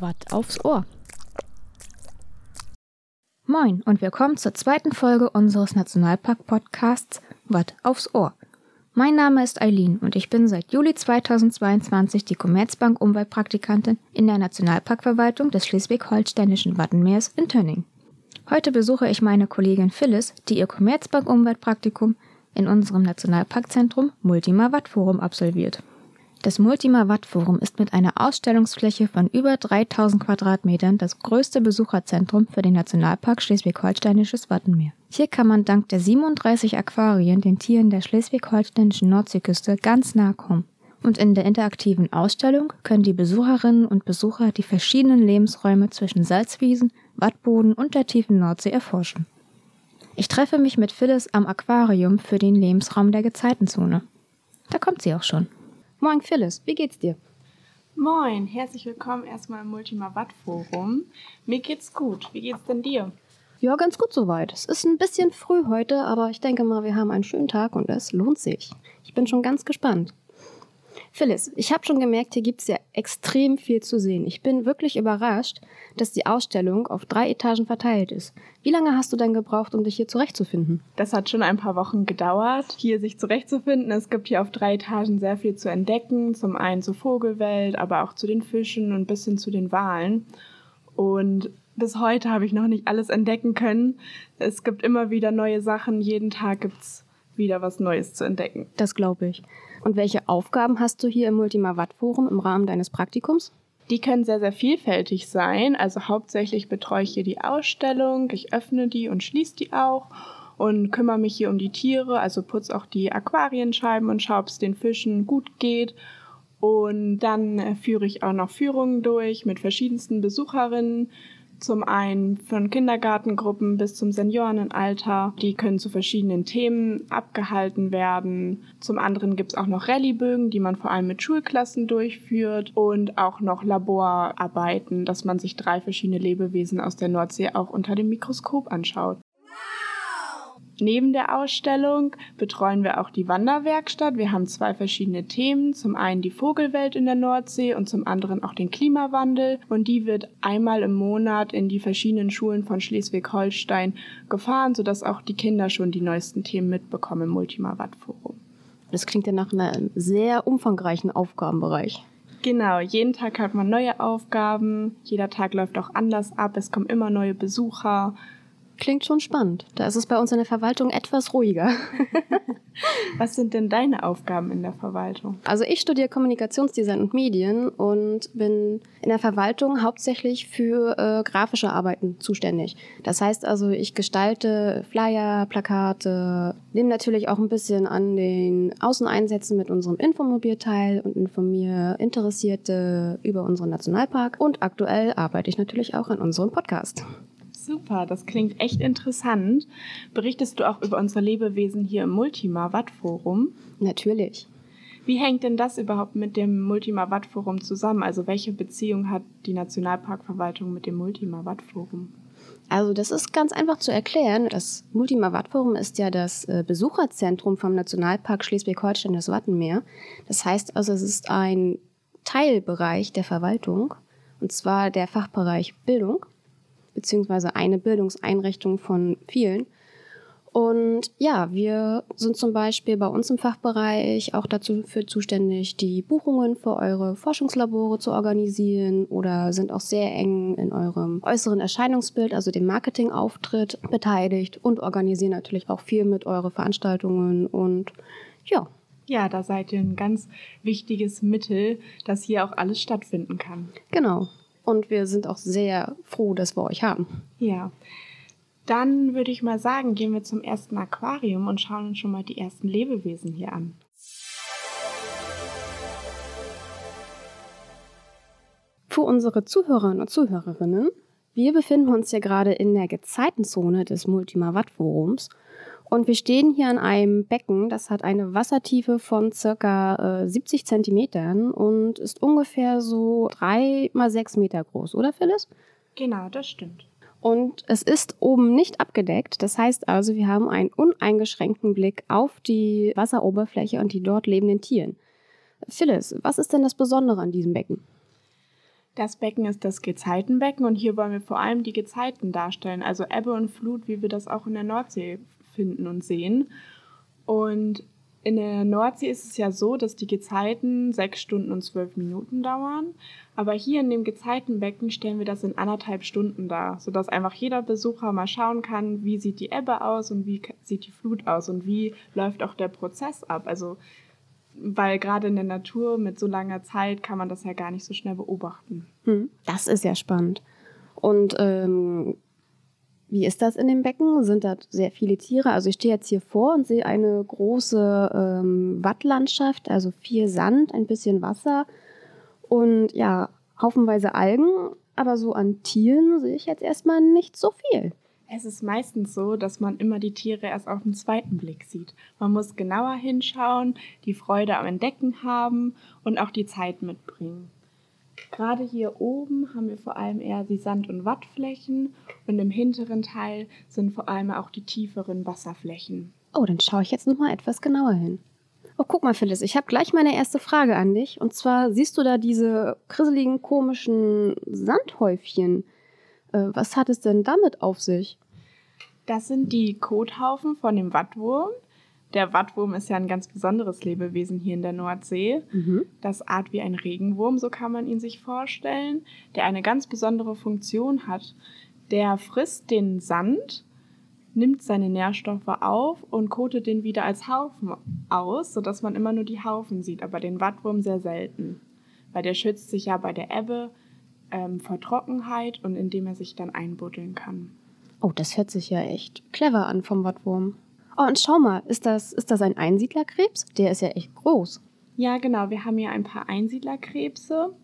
Watt aufs Ohr. Moin und willkommen zur zweiten Folge unseres Nationalpark-Podcasts Watt aufs Ohr. Mein Name ist Eileen und ich bin seit Juli 2022 die Commerzbank Umweltpraktikantin in der Nationalparkverwaltung des schleswig-holsteinischen Wattenmeers in Tönning. Heute besuche ich meine Kollegin Phyllis, die ihr Commerzbank Umweltpraktikum in unserem Nationalparkzentrum Multima Watt Forum absolviert. Das Multima Watt Forum ist mit einer Ausstellungsfläche von über 3000 Quadratmetern das größte Besucherzentrum für den Nationalpark Schleswig-Holsteinisches Wattenmeer. Hier kann man dank der 37 Aquarien den Tieren der schleswig-holsteinischen Nordseeküste ganz nahe kommen. Und in der interaktiven Ausstellung können die Besucherinnen und Besucher die verschiedenen Lebensräume zwischen Salzwiesen, Wattboden und der tiefen Nordsee erforschen. Ich treffe mich mit Phyllis am Aquarium für den Lebensraum der Gezeitenzone. Da kommt sie auch schon. Moin Phyllis, wie geht's dir? Moin, herzlich willkommen erstmal im Multima Watt Forum. Mir geht's gut. Wie geht's denn dir? Ja, ganz gut soweit. Es ist ein bisschen früh heute, aber ich denke mal, wir haben einen schönen Tag und es lohnt sich. Ich bin schon ganz gespannt. Phyllis, ich habe schon gemerkt, hier gibt es ja extrem viel zu sehen. Ich bin wirklich überrascht, dass die Ausstellung auf drei Etagen verteilt ist. Wie lange hast du denn gebraucht, um dich hier zurechtzufinden? Das hat schon ein paar Wochen gedauert, hier sich zurechtzufinden. Es gibt hier auf drei Etagen sehr viel zu entdecken. Zum einen zur Vogelwelt, aber auch zu den Fischen und bis hin zu den Walen. Und bis heute habe ich noch nicht alles entdecken können. Es gibt immer wieder neue Sachen. Jeden Tag gibt es wieder was Neues zu entdecken. Das glaube ich. Und welche Aufgaben hast du hier im Multima Watt Forum im Rahmen deines Praktikums? Die können sehr, sehr vielfältig sein. Also hauptsächlich betreue ich hier die Ausstellung, ich öffne die und schließe die auch und kümmere mich hier um die Tiere, also putze auch die Aquarienscheiben und schaue, ob es den Fischen gut geht. Und dann äh, führe ich auch noch Führungen durch mit verschiedensten Besucherinnen, zum einen von Kindergartengruppen bis zum Seniorenalter. Die können zu verschiedenen Themen abgehalten werden. Zum anderen gibt es auch noch Rallye-Bögen, die man vor allem mit Schulklassen durchführt. Und auch noch Laborarbeiten, dass man sich drei verschiedene Lebewesen aus der Nordsee auch unter dem Mikroskop anschaut. Neben der Ausstellung betreuen wir auch die Wanderwerkstatt. Wir haben zwei verschiedene Themen. Zum einen die Vogelwelt in der Nordsee und zum anderen auch den Klimawandel. Und die wird einmal im Monat in die verschiedenen Schulen von Schleswig-Holstein gefahren, sodass auch die Kinder schon die neuesten Themen mitbekommen im Multima Watt Forum. Das klingt ja nach einem sehr umfangreichen Aufgabenbereich. Genau, jeden Tag hat man neue Aufgaben, jeder Tag läuft auch anders ab, es kommen immer neue Besucher, Klingt schon spannend. Da ist es bei uns in der Verwaltung etwas ruhiger. Was sind denn deine Aufgaben in der Verwaltung? Also ich studiere Kommunikationsdesign und Medien und bin in der Verwaltung hauptsächlich für äh, grafische Arbeiten zuständig. Das heißt also, ich gestalte Flyer, Plakate, nehme natürlich auch ein bisschen an den Außeneinsätzen mit unserem Infomobil teil und informiere Interessierte über unseren Nationalpark. Und aktuell arbeite ich natürlich auch an unserem Podcast. Super, das klingt echt interessant. Berichtest du auch über unsere Lebewesen hier im Multima Watt Forum? Natürlich. Wie hängt denn das überhaupt mit dem Multima Watt Forum zusammen? Also welche Beziehung hat die Nationalparkverwaltung mit dem Multima Watt Forum? Also das ist ganz einfach zu erklären. Das Multima Watt Forum ist ja das äh, Besucherzentrum vom Nationalpark Schleswig-Holstein das Wattenmeer. Das heißt also, es ist ein Teilbereich der Verwaltung und zwar der Fachbereich Bildung beziehungsweise eine Bildungseinrichtung von vielen. Und ja, wir sind zum Beispiel bei uns im Fachbereich auch dazu für zuständig, die Buchungen für eure Forschungslabore zu organisieren oder sind auch sehr eng in eurem äußeren Erscheinungsbild, also dem Marketingauftritt beteiligt und organisieren natürlich auch viel mit eure Veranstaltungen und ja. Ja, da seid ihr ein ganz wichtiges Mittel, dass hier auch alles stattfinden kann. Genau. Und wir sind auch sehr froh, dass wir euch haben. Ja. Dann würde ich mal sagen, gehen wir zum ersten Aquarium und schauen uns schon mal die ersten Lebewesen hier an. Für unsere Zuhörerinnen und Zuhörerinnen, wir befinden uns ja gerade in der Gezeitenzone des Multima Watt Forums und wir stehen hier an einem Becken, das hat eine Wassertiefe von circa äh, 70 Zentimetern und ist ungefähr so drei mal sechs Meter groß, oder Phyllis? Genau, das stimmt. Und es ist oben nicht abgedeckt. Das heißt also, wir haben einen uneingeschränkten Blick auf die Wasseroberfläche und die dort lebenden Tieren. Phyllis, was ist denn das Besondere an diesem Becken? Das Becken ist das Gezeitenbecken und hier wollen wir vor allem die Gezeiten darstellen, also Ebbe und Flut, wie wir das auch in der Nordsee finden und sehen. Und in der Nordsee ist es ja so, dass die Gezeiten sechs Stunden und zwölf Minuten dauern. Aber hier in dem Gezeitenbecken stellen wir das in anderthalb Stunden dar, sodass einfach jeder Besucher mal schauen kann, wie sieht die Ebbe aus und wie sieht die Flut aus und wie läuft auch der Prozess ab. Also weil gerade in der Natur mit so langer Zeit kann man das ja gar nicht so schnell beobachten. Hm, das ist ja spannend. Und ähm, wie ist das in dem Becken? Sind da sehr viele Tiere? Also ich stehe jetzt hier vor und sehe eine große ähm, Wattlandschaft, also viel Sand, ein bisschen Wasser und ja, haufenweise Algen. Aber so an Tieren sehe ich jetzt erstmal nicht so viel. Es ist meistens so, dass man immer die Tiere erst auf den zweiten Blick sieht. Man muss genauer hinschauen, die Freude am Entdecken haben und auch die Zeit mitbringen. Gerade hier oben haben wir vor allem eher die Sand- und Wattflächen und im hinteren Teil sind vor allem auch die tieferen Wasserflächen. Oh, dann schaue ich jetzt nochmal etwas genauer hin. Oh, guck mal, Phyllis, ich habe gleich meine erste Frage an dich. Und zwar siehst du da diese krisseligen, komischen Sandhäufchen. Äh, was hat es denn damit auf sich? Das sind die Kothaufen von dem Wattwurm. Der Wattwurm ist ja ein ganz besonderes Lebewesen hier in der Nordsee. Mhm. Das Art wie ein Regenwurm, so kann man ihn sich vorstellen, der eine ganz besondere Funktion hat. Der frisst den Sand, nimmt seine Nährstoffe auf und kotet den wieder als Haufen aus, sodass man immer nur die Haufen sieht, aber den Wattwurm sehr selten. Weil der schützt sich ja bei der Ebbe ähm, vor Trockenheit und indem er sich dann einbuddeln kann. Oh, das hört sich ja echt clever an vom Wattwurm. Oh, und schau mal, ist das, ist das ein Einsiedlerkrebs? Der ist ja echt groß. Ja, genau. Wir haben hier ein paar Einsiedlerkrebse.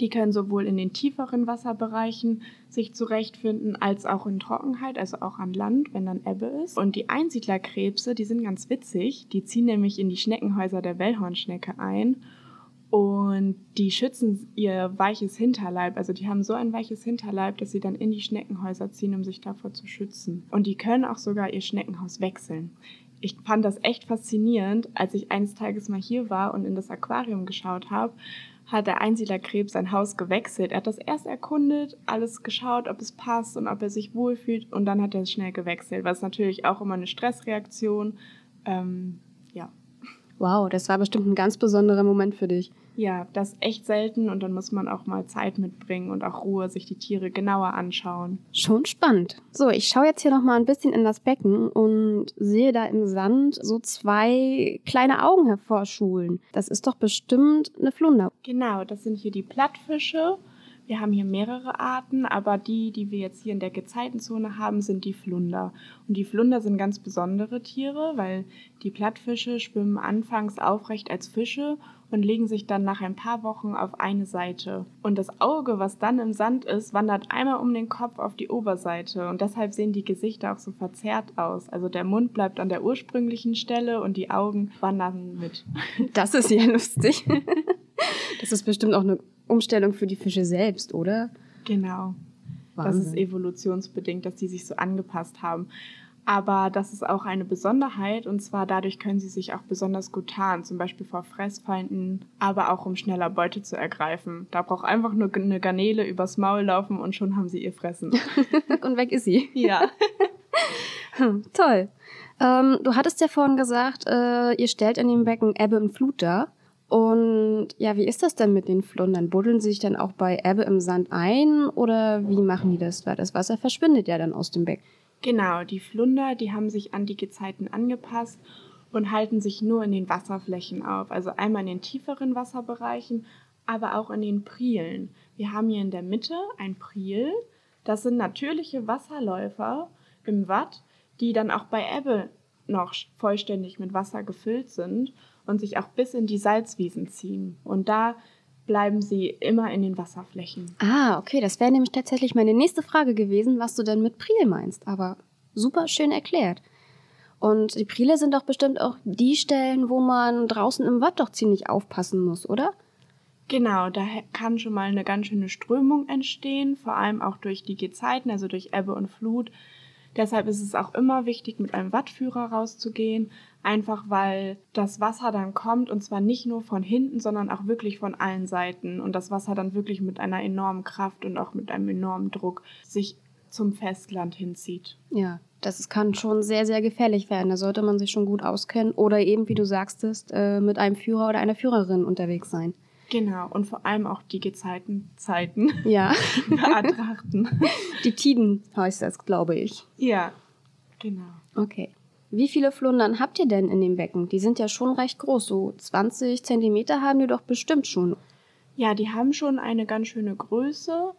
Die können sowohl in den tieferen Wasserbereichen sich zurechtfinden, als auch in Trockenheit, also auch an Land, wenn dann Ebbe ist. Und die Einsiedlerkrebse, die sind ganz witzig. Die ziehen nämlich in die Schneckenhäuser der Wellhornschnecke ein und die schützen ihr weiches Hinterleib. Also die haben so ein weiches Hinterleib, dass sie dann in die Schneckenhäuser ziehen, um sich davor zu schützen. Und die können auch sogar ihr Schneckenhaus wechseln. Ich fand das echt faszinierend, als ich eines Tages mal hier war und in das Aquarium geschaut habe, hat der Einsiedlerkrebs sein Haus gewechselt. Er hat das erst erkundet, alles geschaut, ob es passt und ob er sich wohlfühlt und dann hat er es schnell gewechselt, was natürlich auch immer eine Stressreaktion. Ähm, ja, Wow, das war bestimmt ein ganz besonderer Moment für dich. Ja, das ist echt selten und dann muss man auch mal Zeit mitbringen und auch Ruhe, sich die Tiere genauer anschauen. Schon spannend. So, ich schaue jetzt hier noch mal ein bisschen in das Becken und sehe da im Sand so zwei kleine Augen hervorschulen. Das ist doch bestimmt eine Flunder. Genau, das sind hier die Plattfische. Wir haben hier mehrere Arten, aber die, die wir jetzt hier in der Gezeitenzone haben, sind die Flunder. Und die Flunder sind ganz besondere Tiere, weil die Plattfische schwimmen anfangs aufrecht als Fische und legen sich dann nach ein paar Wochen auf eine Seite. Und das Auge, was dann im Sand ist, wandert einmal um den Kopf auf die Oberseite. Und deshalb sehen die Gesichter auch so verzerrt aus. Also der Mund bleibt an der ursprünglichen Stelle und die Augen wandern mit. Das ist ja lustig. Das ist bestimmt auch eine Umstellung für die Fische selbst, oder? Genau. Wahnsinn. Das ist evolutionsbedingt, dass die sich so angepasst haben. Aber das ist auch eine Besonderheit und zwar dadurch können sie sich auch besonders gut tarnen, zum Beispiel vor Fressfeinden, aber auch um schneller Beute zu ergreifen. Da braucht einfach nur eine Garnele übers Maul laufen und schon haben sie ihr Fressen. und weg ist sie. Ja. hm, toll. Ähm, du hattest ja vorhin gesagt, äh, ihr stellt in dem Becken Ebbe und Flut dar. Und ja, wie ist das denn mit den Flundern? Buddeln sie sich dann auch bei Ebbe im Sand ein oder wie machen die das? Weil das Wasser verschwindet ja dann aus dem Becken. Genau, die Flunder, die haben sich an die Gezeiten angepasst und halten sich nur in den Wasserflächen auf. Also einmal in den tieferen Wasserbereichen, aber auch in den Prielen. Wir haben hier in der Mitte ein Priel. Das sind natürliche Wasserläufer im Watt, die dann auch bei Ebbe noch vollständig mit Wasser gefüllt sind und sich auch bis in die Salzwiesen ziehen. Und da bleiben sie immer in den Wasserflächen. Ah, okay, das wäre nämlich tatsächlich meine nächste Frage gewesen, was du denn mit Priel meinst. Aber super schön erklärt. Und die Priele sind doch bestimmt auch die Stellen, wo man draußen im Watt doch ziemlich aufpassen muss, oder? Genau, da kann schon mal eine ganz schöne Strömung entstehen, vor allem auch durch die Gezeiten, also durch Ebbe und Flut. Deshalb ist es auch immer wichtig, mit einem Wattführer rauszugehen, einfach weil das Wasser dann kommt und zwar nicht nur von hinten, sondern auch wirklich von allen Seiten und das Wasser dann wirklich mit einer enormen Kraft und auch mit einem enormen Druck sich zum Festland hinzieht. Ja, das kann schon sehr, sehr gefährlich werden. Da sollte man sich schon gut auskennen oder eben, wie du sagtest, äh, mit einem Führer oder einer Führerin unterwegs sein. Genau, und vor allem auch die Gezeitenzeiten Ja. betrachten. Die Tiden heißt das, glaube ich. ja, genau. Okay. Wie viele Flundern habt ihr denn in dem Becken? Die sind ja schon recht groß. So 20 Zentimeter haben die doch bestimmt schon. Ja, die haben schon eine ganz schöne Größe.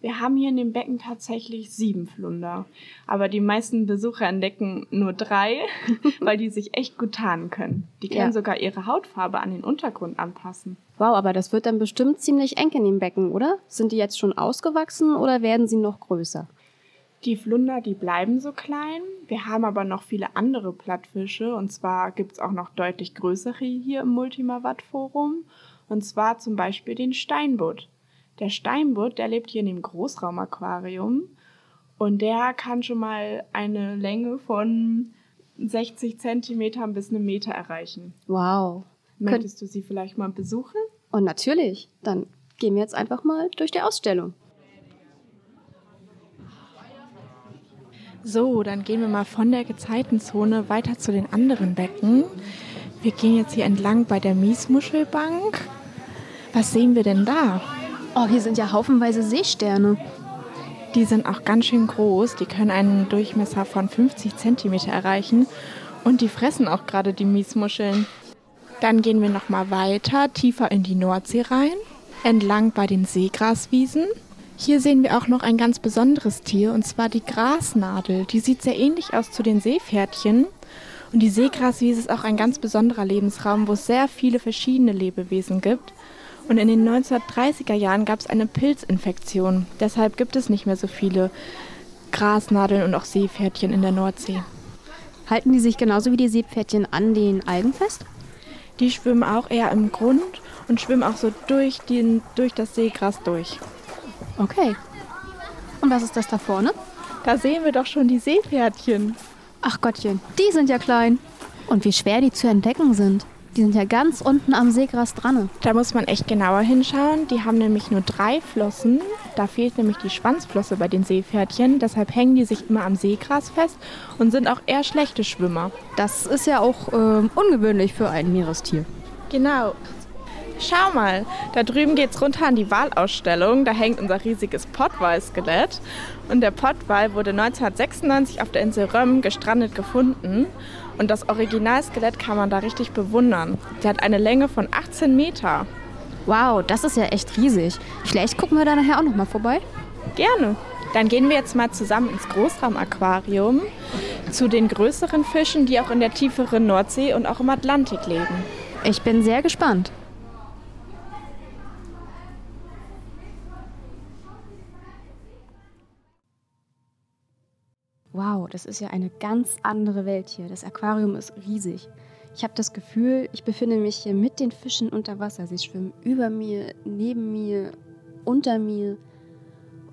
Wir haben hier in dem Becken tatsächlich sieben Flunder. Aber die meisten Besucher entdecken nur drei, weil die sich echt gut tarnen können. Die können Ja. sogar ihre Hautfarbe an den Untergrund anpassen. Wow, aber das wird dann bestimmt ziemlich eng in dem Becken, oder? Sind die jetzt schon ausgewachsen oder werden sie noch größer? Die Flunder, die bleiben so klein. Wir haben aber noch viele andere Plattfische. Und zwar gibt es auch noch deutlich größere hier im Multimawatt-Forum. Und zwar zum Beispiel den Steinbutt. Der Steinbutt, der lebt hier in dem Großraumaquarium. Und der kann schon mal eine Länge von 60 Zentimetern bis einem Meter erreichen. Wow. Möchtest du sie vielleicht mal besuchen? Und natürlich, dann gehen wir jetzt einfach mal durch die Ausstellung. So, dann gehen wir mal von der Gezeitenzone weiter zu den anderen Becken. Wir gehen jetzt hier entlang bei der Miesmuschelbank. Was sehen wir denn da? Oh, hier sind ja haufenweise Seesterne. Die sind auch ganz schön groß. Die können einen Durchmesser von 50 Zentimeter erreichen. Und die fressen auch gerade die Miesmuscheln. Dann gehen wir noch mal weiter, tiefer in die Nordsee rein, entlang bei den Seegraswiesen. Hier sehen wir auch noch ein ganz besonderes Tier, und zwar die Grasnadel. Die sieht sehr ähnlich aus zu den Seepferdchen. Und die Seegraswiese ist auch ein ganz besonderer Lebensraum, wo es sehr viele verschiedene Lebewesen gibt. Und in den 1930er Jahren gab es eine Pilzinfektion. Deshalb gibt es nicht mehr so viele Grasnadeln und auch Seepferdchen in der Nordsee. Halten die sich genauso wie die Seepferdchen an den Algen fest? Die schwimmen auch eher im Grund und schwimmen auch so durch, den, durch das Seegras durch. Okay. Und was ist das da vorne? Da sehen wir doch schon die Seepferdchen. Ach Gottchen, die sind ja klein. Und wie schwer die zu entdecken sind. Die sind ja ganz unten am Seegras dran. Da muss man echt genauer hinschauen. Die haben nämlich nur drei Flossen. Da fehlt nämlich die Schwanzflosse bei den Seepferdchen. Deshalb hängen die sich immer am Seegras fest und sind auch eher schlechte Schwimmer. Das ist ja auch ähm, ungewöhnlich für ein Meerestier. Genau. Schau mal, da drüben geht's runter an die Walausstellung. Da hängt unser riesiges Pottwal-Skelett. Und der Pottwal wurde 1996 auf der Insel Röm gestrandet gefunden. Und das Originalskelett kann man da richtig bewundern. Der hat eine Länge von 18 Meter. Wow, das ist ja echt riesig. Vielleicht gucken wir da nachher auch noch mal vorbei. Gerne. Dann gehen wir jetzt mal zusammen ins Großraumaquarium zu den größeren Fischen, die auch in der tieferen Nordsee und auch im Atlantik leben. Ich bin sehr gespannt. Wow, das ist ja eine ganz andere Welt hier. Das Aquarium ist riesig. Ich habe das Gefühl, ich befinde mich hier mit den Fischen unter Wasser. Sie schwimmen über mir, neben mir, unter mir.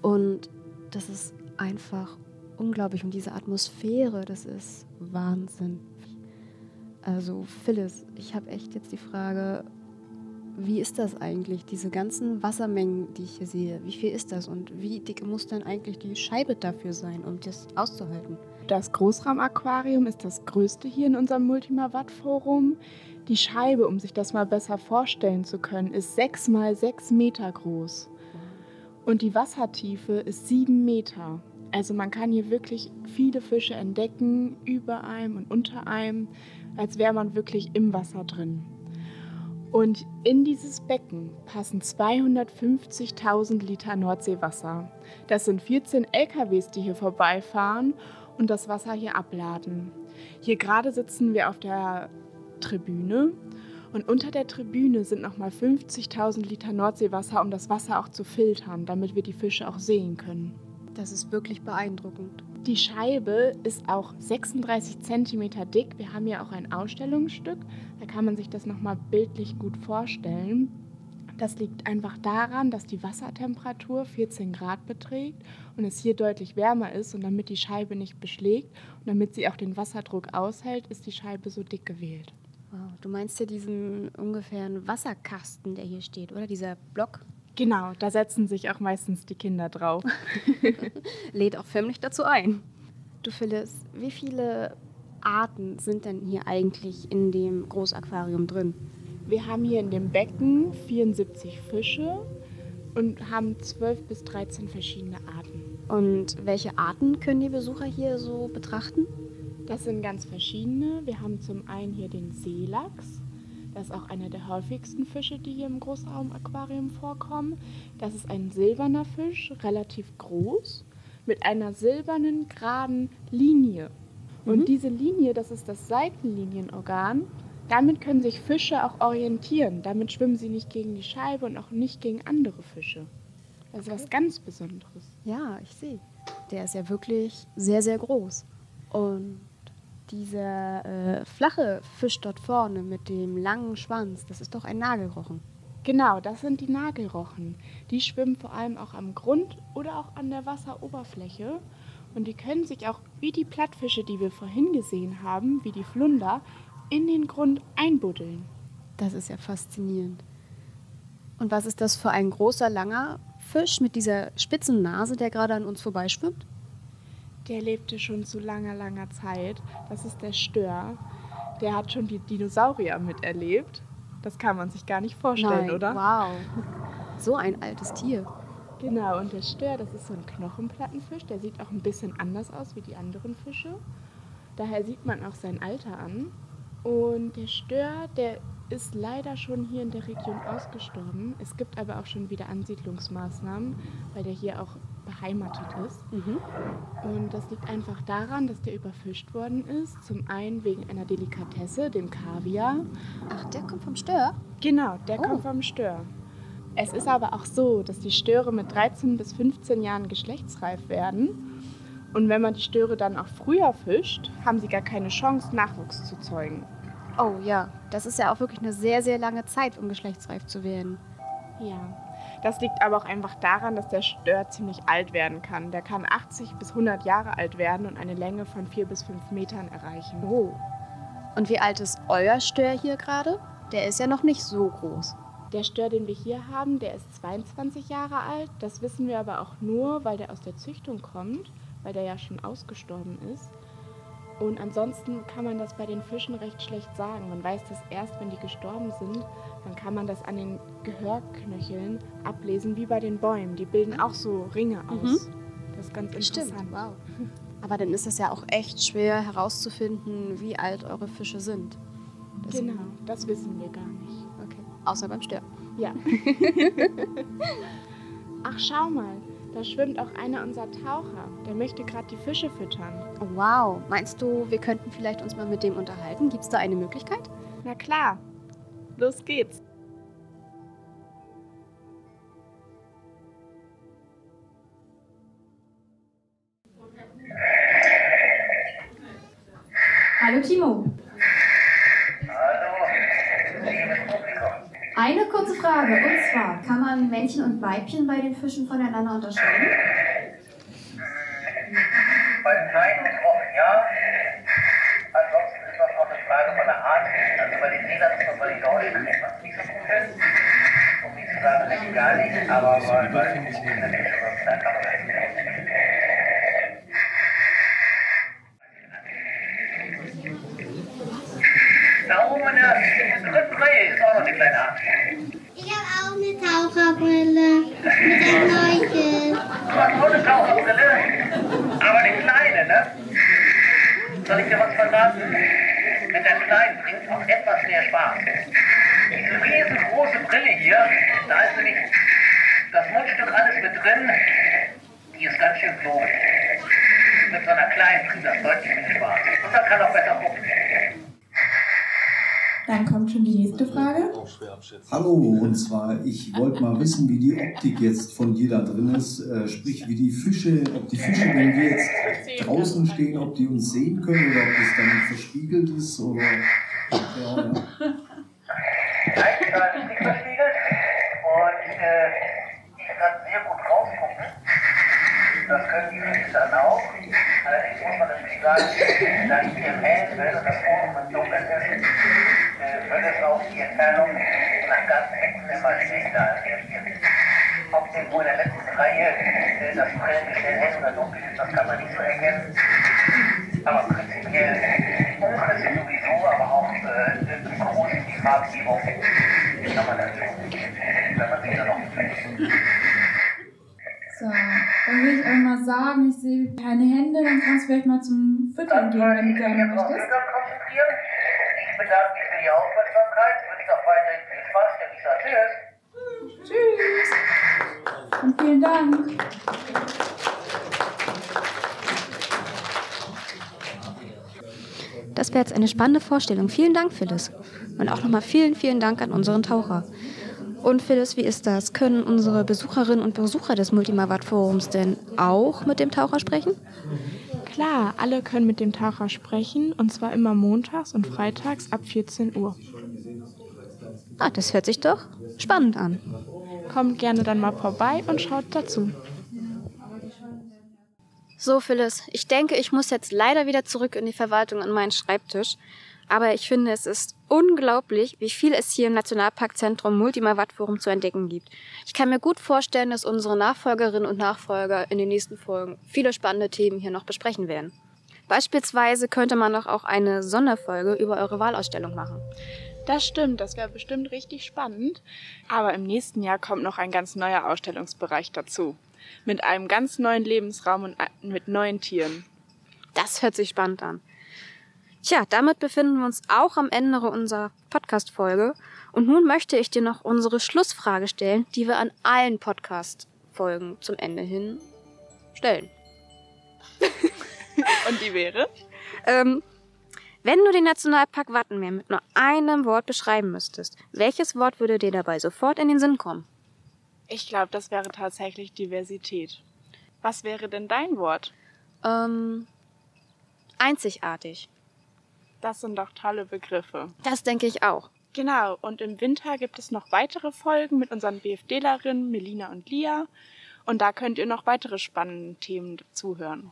Und das ist einfach unglaublich. Und diese Atmosphäre, das ist Wahnsinn. Also Phyllis, ich habe echt jetzt die Frage, wie ist das eigentlich, diese ganzen Wassermengen, die ich hier sehe? Wie viel ist das und wie dick muss denn eigentlich die Scheibe dafür sein, um das auszuhalten? Das Großraumaquarium ist das größte hier in unserem Multimawatt-Forum. Die Scheibe, um sich das mal besser vorstellen zu können, ist 6 mal 6 Meter groß. Und die Wassertiefe ist 7 Meter. Also man kann hier wirklich viele Fische entdecken, über einem und unter einem, als wäre man wirklich im Wasser drin. Und in dieses Becken passen 250.000 Liter Nordseewasser. Das sind 14 LKWs, die hier vorbeifahren und das Wasser hier abladen. Hier gerade sitzen wir auf der Tribüne und unter der Tribüne sind nochmal 50.000 Liter Nordseewasser, um das Wasser auch zu filtern, damit wir die Fische auch sehen können. Das ist wirklich beeindruckend. Die Scheibe ist auch 36 cm dick. Wir haben hier auch ein Ausstellungsstück. Da kann man sich das nochmal bildlich gut vorstellen. Das liegt einfach daran, dass die Wassertemperatur 14 Grad beträgt und es hier deutlich wärmer ist. Und damit die Scheibe nicht beschlägt und damit sie auch den Wasserdruck aushält, ist die Scheibe so dick gewählt. Wow, du meinst ja diesen ungefähren Wasserkasten, der hier steht, oder? Dieser Block? Genau, da setzen sich auch meistens die Kinder drauf. Lädt auch förmlich dazu ein. Du Phyllis, wie viele Arten sind denn hier eigentlich in dem Großaquarium drin? Wir haben hier in dem Becken 74 Fische und haben 12 bis 13 verschiedene Arten. Und welche Arten können die Besucher hier so betrachten? Das sind ganz verschiedene. Wir haben zum einen hier den Seelachs. Das ist auch einer der häufigsten Fische, die hier im Großraumaquarium vorkommen. Das ist ein silberner Fisch, relativ groß, mit einer silbernen, geraden Linie. Und Mhm. diese Linie, das ist das Seitenlinienorgan. Damit können sich Fische auch orientieren. Damit schwimmen sie nicht gegen die Scheibe und auch nicht gegen andere Fische. Das ist was ganz Besonderes. Ja, ich sehe. Der ist ja wirklich sehr, sehr groß. Und dieser äh, flache Fisch dort vorne mit dem langen Schwanz, das ist doch ein Nagelrochen. Genau, das sind die Nagelrochen. Die schwimmen vor allem auch am Grund oder auch an der Wasseroberfläche. Und die können sich auch wie die Plattfische, die wir vorhin gesehen haben, wie die Flunder, in den Grund einbuddeln. Das ist ja faszinierend. Und was ist das für ein großer, langer Fisch mit dieser spitzen Nase, der gerade an uns vorbeischwimmt? Der lebte schon zu langer, langer Zeit. Das ist der Stör. Der hat schon die Dinosaurier miterlebt. Das kann man sich gar nicht vorstellen, oder? Wow. So ein altes Tier. Genau, und der Stör, das ist so ein Knochenplattenfisch. Der sieht auch ein bisschen anders aus wie die anderen Fische. Daher sieht man auch sein Alter an. Und der Stör, der ist leider schon hier in der Region ausgestorben. Es gibt aber auch schon wieder Ansiedlungsmaßnahmen, weil der hier auch beheimatet ist. Mhm. Und das liegt einfach daran, dass der überfischt worden ist. Zum einen wegen einer Delikatesse, dem Kaviar. Ach, der kommt vom Stör? Genau, der Oh. kommt vom Stör. Es ist aber auch so, dass die Störe mit 13 bis 15 Jahren geschlechtsreif werden. Und wenn man die Störe dann auch früher fischt, haben sie gar keine Chance, Nachwuchs zu zeugen. Oh ja, das ist ja auch wirklich eine sehr, sehr lange Zeit, um geschlechtsreif zu werden. Ja. Das liegt aber auch einfach daran, dass der Stör ziemlich alt werden kann. Der kann 80 bis 100 Jahre alt werden und eine Länge von 4 bis 5 Metern erreichen. Oh. Und wie alt ist euer Stör hier gerade? Der ist ja noch nicht so groß. Der Stör, den wir hier haben, der ist 22 Jahre alt. Das wissen wir aber auch nur, weil der aus der Züchtung kommt, weil der ja schon ausgestorben ist. Und ansonsten kann man das bei den Fischen recht schlecht sagen. Man weiß das erst, wenn die gestorben sind. Dann kann man das an den Gehörknöcheln ablesen, wie bei den Bäumen. Die bilden auch so Ringe aus. Das ist ganz interessant. wow. Aber dann ist es ja auch echt schwer herauszufinden, wie alt eure Fische sind. Das- Genau, das wissen wir gar nicht. Okay. Außer beim Stör. Ja. Ach, schau mal. Da schwimmt auch einer unserer Taucher. Der möchte gerade die Fische füttern. Oh, wow. Meinst du, wir könnten vielleicht uns mal mit dem unterhalten? Gibt es da eine Möglichkeit? Na klar. Los geht's. Weibchen bei den Fischen voneinander unterscheiden? Bei den kleinen und Rochen, ja. Ansonsten ist das auch eine Frage von der Art. Also bei den Seelern ist das bei den Deutschen etwas nicht so gut ist. Um nicht zu sagen, gar nicht. Aber bei, bei den Fische, da kann man das nicht Da oben in der dritten Reihe ist auch noch eine kleine Art. Ich habe auch eine Taucherbrille mit einem Leuchten. Du hast auch eine Taucherbrille, aber eine kleine, ne? Soll ich dir was verraten? Kleinen bringt auch etwas mehr Spaß. Diese riesengroße Brille hier, da ist nämlich das Mundstück alles mit drin, die ist ganz schön klobig. Mit so einer kleinen bringt das deutlich mehr Spaß. Und man kann auch besser gucken. Dann kommt schon die nächste Frage auch schwer abschätzen. Hallo, und zwar, ich wollte mal wissen, wie die Optik jetzt von dir da drin ist, äh, sprich, wie die Fische, ob die Fische, wenn wir jetzt draußen stehen, ob die uns sehen können oder ob das dann verspiegelt ist oder. Ja, ne? Nein, da ist nichts verspiegelt und äh, ich kann sehr gut rausgucken. Das können die Fische dann auch. Allerdings muss man natürlich sagen, dass Entfernung nach ganz Ecken immer schlechter als jetzt hier. Ob irgendwo in der letzten Reihe das Brillengestell hell oder dunkel ist, das kann man nicht so erkennen. Aber prinzipiell, dunkel ist sowieso, aber auch äh, groß ist die Farbgebung, kann man dann schon, wenn man sich da noch So, dann würde ich einfach mal sagen, ich sehe keine Hände, dann kannst du vielleicht mal zum Füttern gehen, wenn du gerne möchtest. Ich bedanke mich für die Aufmerksamkeit, wünsche noch weiterhin viel Spaß, Tschüss. Und vielen Dank. Das wäre jetzt eine spannende Vorstellung. Vielen Dank, Phyllis. Und auch nochmal vielen, vielen Dank an unseren Taucher. Und Phyllis, wie ist das? Können unsere Besucherinnen und Besucher des Multimavat Forums denn auch mit dem Taucher sprechen? Klar, alle können mit dem Taucher sprechen und zwar immer montags und freitags ab 14 Uhr. Ah, das hört sich doch spannend an. Kommt gerne dann mal vorbei und schaut dazu. So, Phyllis, ich denke, ich muss jetzt leider wieder zurück in die Verwaltung an meinen Schreibtisch. Aber ich finde, es ist unglaublich, wie viel es hier im Nationalparkzentrum Multimavat Forum zu entdecken gibt. Ich kann mir gut vorstellen, dass unsere Nachfolgerinnen und Nachfolger in den nächsten Folgen viele spannende Themen hier noch besprechen werden. Beispielsweise könnte man doch auch eine Sonderfolge über eure Wahlausstellung machen. Das stimmt, das wäre bestimmt richtig spannend. Aber im nächsten Jahr kommt noch ein ganz neuer Ausstellungsbereich dazu. Mit einem ganz neuen Lebensraum und mit neuen Tieren. Das hört sich spannend an. Tja, damit befinden wir uns auch am Ende unserer Podcast-Folge. Und nun möchte ich dir noch unsere Schlussfrage stellen, die wir an allen Podcast-Folgen zum Ende hin stellen. Und die wäre? Ähm, wenn du den Nationalpark Wattenmeer mit nur einem Wort beschreiben müsstest, welches Wort würde dir dabei sofort in den Sinn kommen? Ich glaube, das wäre tatsächlich Diversität. Was wäre denn dein Wort? Ähm, einzigartig. Das sind doch tolle Begriffe. Das denke ich auch. Genau, und im Winter gibt es noch weitere Folgen mit unseren BFDlerinnen Melina und Lia. Und da könnt ihr noch weitere spannende Themen zuhören.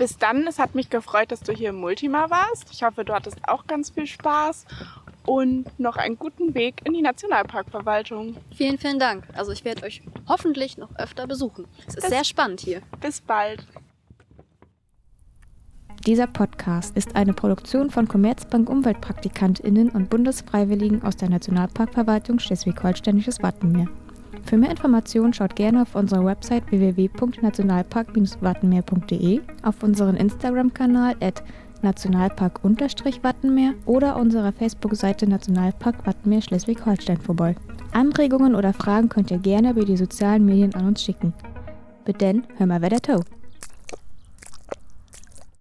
Bis dann, es hat mich gefreut, dass du hier im Multima warst. Ich hoffe, du hattest auch ganz viel Spaß und noch einen guten Weg in die Nationalparkverwaltung. Vielen, vielen Dank. Also ich werde euch hoffentlich noch öfter besuchen. Es ist Das- sehr spannend hier. Bis bald. Dieser Podcast ist eine Produktion von Commerzbank Umweltpraktikantinnen und Bundesfreiwilligen aus der Nationalparkverwaltung Schleswig-Holsteinisches Wattenmeer. Für mehr Informationen schaut gerne auf unserer Website www.nationalpark-wattenmeer.de, auf unseren Instagram-Kanal at nationalpark-wattenmeer oder unserer Facebook-Seite Nationalpark Wattenmeer Schleswig-Holstein vorbei. Anregungen oder Fragen könnt ihr gerne über die sozialen Medien an uns schicken. Bedenn, hör mal, wer der Toe.